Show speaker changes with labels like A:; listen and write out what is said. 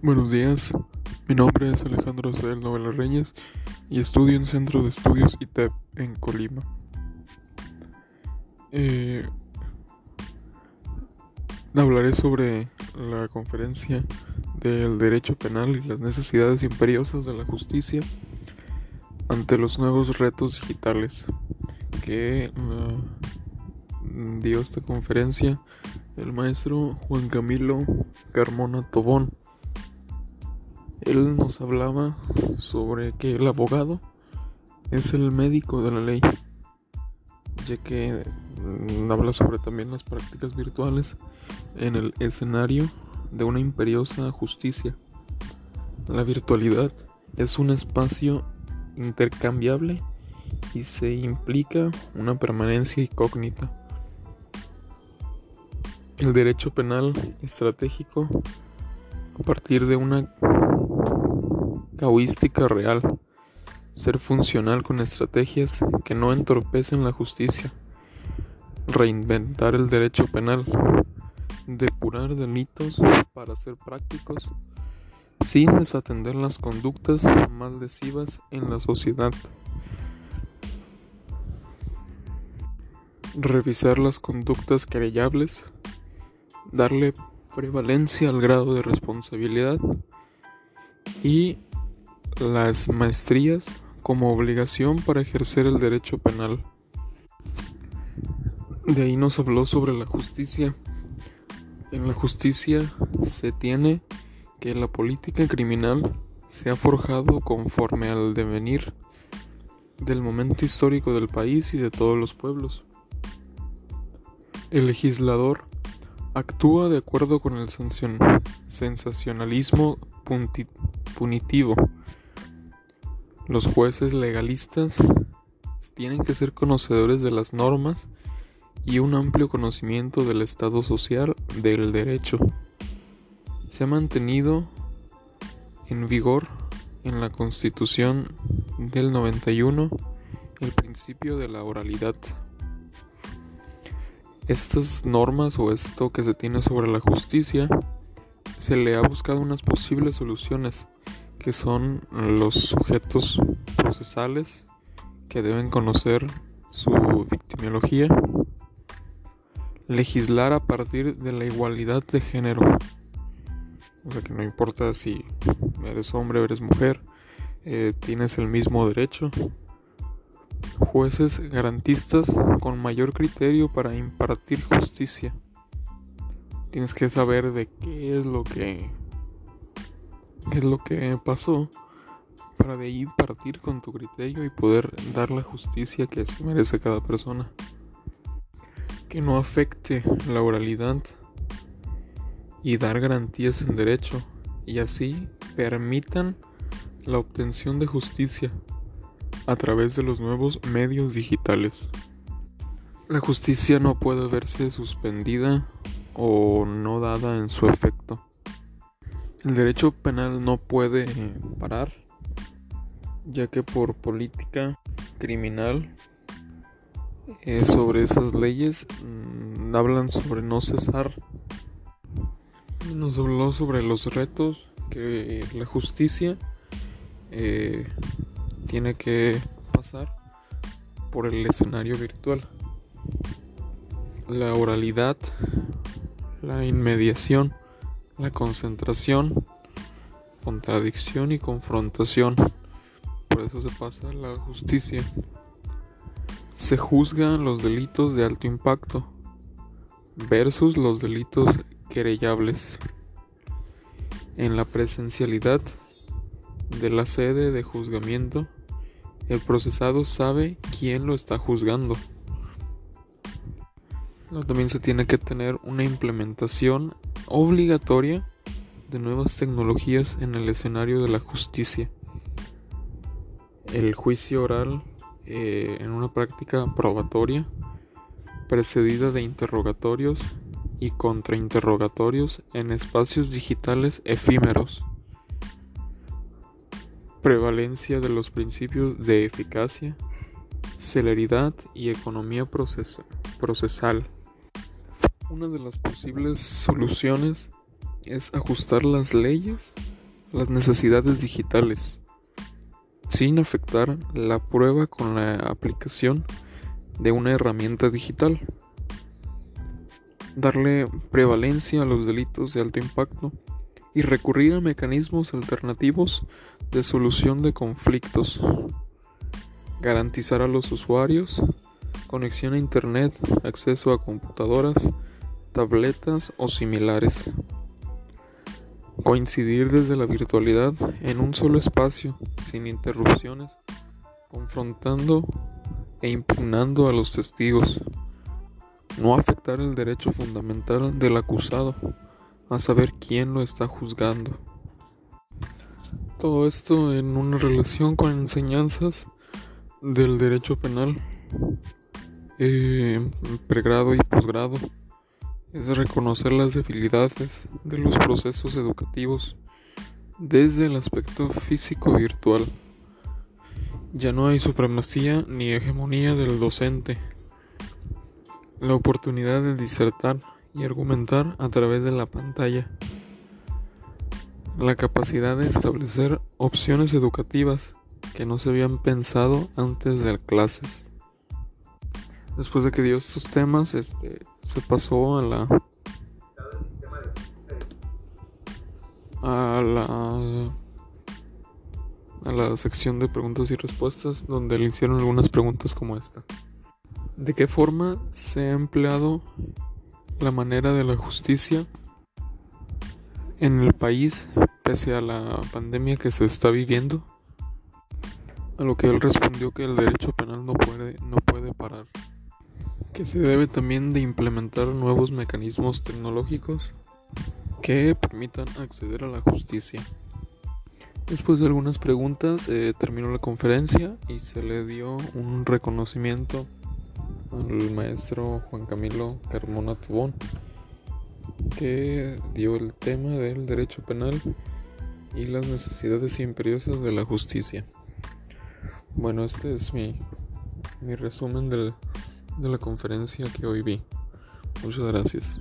A: Buenos días, mi nombre es Alejandro Cel Novela Reyes y estudio en Centro de Estudios ITEP en Colima. Eh, hablaré sobre la conferencia del derecho penal y las necesidades imperiosas de la justicia ante los nuevos retos digitales que uh, dio esta conferencia el maestro Juan Camilo Carmona Tobón. Él nos hablaba sobre que el abogado es el médico de la ley, ya que mm, habla sobre también las prácticas virtuales en el escenario de una imperiosa justicia. La virtualidad es un espacio intercambiable y se implica una permanencia incógnita. El derecho penal estratégico a partir de una real, ser funcional con estrategias que no entorpecen la justicia, reinventar el derecho penal, depurar delitos para ser prácticos, sin desatender las conductas maldesivas en la sociedad. Revisar las conductas querellables, darle prevalencia al grado de responsabilidad y las maestrías como obligación para ejercer el derecho penal. De ahí nos habló sobre la justicia. En la justicia se tiene que la política criminal se ha forjado conforme al devenir del momento histórico del país y de todos los pueblos. El legislador actúa de acuerdo con el sensacionalismo punitivo los jueces legalistas tienen que ser conocedores de las normas y un amplio conocimiento del estado social del derecho. Se ha mantenido en vigor en la Constitución del 91 el principio de la oralidad. Estas normas o esto que se tiene sobre la justicia se le ha buscado unas posibles soluciones que son los sujetos procesales que deben conocer su victimología, legislar a partir de la igualdad de género, o sea que no importa si eres hombre o eres mujer, eh, tienes el mismo derecho, jueces garantistas con mayor criterio para impartir justicia. Tienes que saber de qué es lo que qué es lo que pasó para de ahí partir con tu criterio y poder dar la justicia que se merece cada persona. Que no afecte la oralidad y dar garantías en derecho y así permitan la obtención de justicia a través de los nuevos medios digitales. La justicia no puede verse suspendida o no dada en su efecto. El derecho penal no puede parar, ya que por política criminal eh, sobre esas leyes mm, hablan sobre no cesar. Nos habló sobre los retos que la justicia eh, tiene que pasar por el escenario virtual. La oralidad, la inmediación la concentración, contradicción y confrontación. Por eso se pasa la justicia. Se juzgan los delitos de alto impacto versus los delitos querellables. En la presencialidad de la sede de juzgamiento, el procesado sabe quién lo está juzgando. También se tiene que tener una implementación obligatoria de nuevas tecnologías en el escenario de la justicia. El juicio oral eh, en una práctica probatoria precedida de interrogatorios y contrainterrogatorios en espacios digitales efímeros. Prevalencia de los principios de eficacia, celeridad y economía procesal. Una de las posibles soluciones es ajustar las leyes a las necesidades digitales sin afectar la prueba con la aplicación de una herramienta digital. Darle prevalencia a los delitos de alto impacto y recurrir a mecanismos alternativos de solución de conflictos. Garantizar a los usuarios conexión a Internet, acceso a computadoras, tabletas o similares. Coincidir desde la virtualidad en un solo espacio, sin interrupciones, confrontando e impugnando a los testigos. No afectar el derecho fundamental del acusado a saber quién lo está juzgando. Todo esto en una relación con enseñanzas del derecho penal, eh, pregrado y posgrado es reconocer las debilidades de los procesos educativos desde el aspecto físico virtual. Ya no hay supremacía ni hegemonía del docente. La oportunidad de disertar y argumentar a través de la pantalla. La capacidad de establecer opciones educativas que no se habían pensado antes de clases después de que dio estos temas, este, se pasó a la a la a la sección de preguntas y respuestas donde le hicieron algunas preguntas como esta. ¿De qué forma se ha empleado la manera de la justicia en el país pese a la pandemia que se está viviendo? A lo que él respondió que el derecho penal no puede, no puede parar que se debe también de implementar nuevos mecanismos tecnológicos que permitan acceder a la justicia. Después de algunas preguntas eh, terminó la conferencia y se le dio un reconocimiento al maestro Juan Camilo Carmona Tubón que dio el tema del derecho penal y las necesidades imperiosas de la justicia. Bueno, este es mi, mi resumen del de la conferencia que hoy vi. Muchas gracias.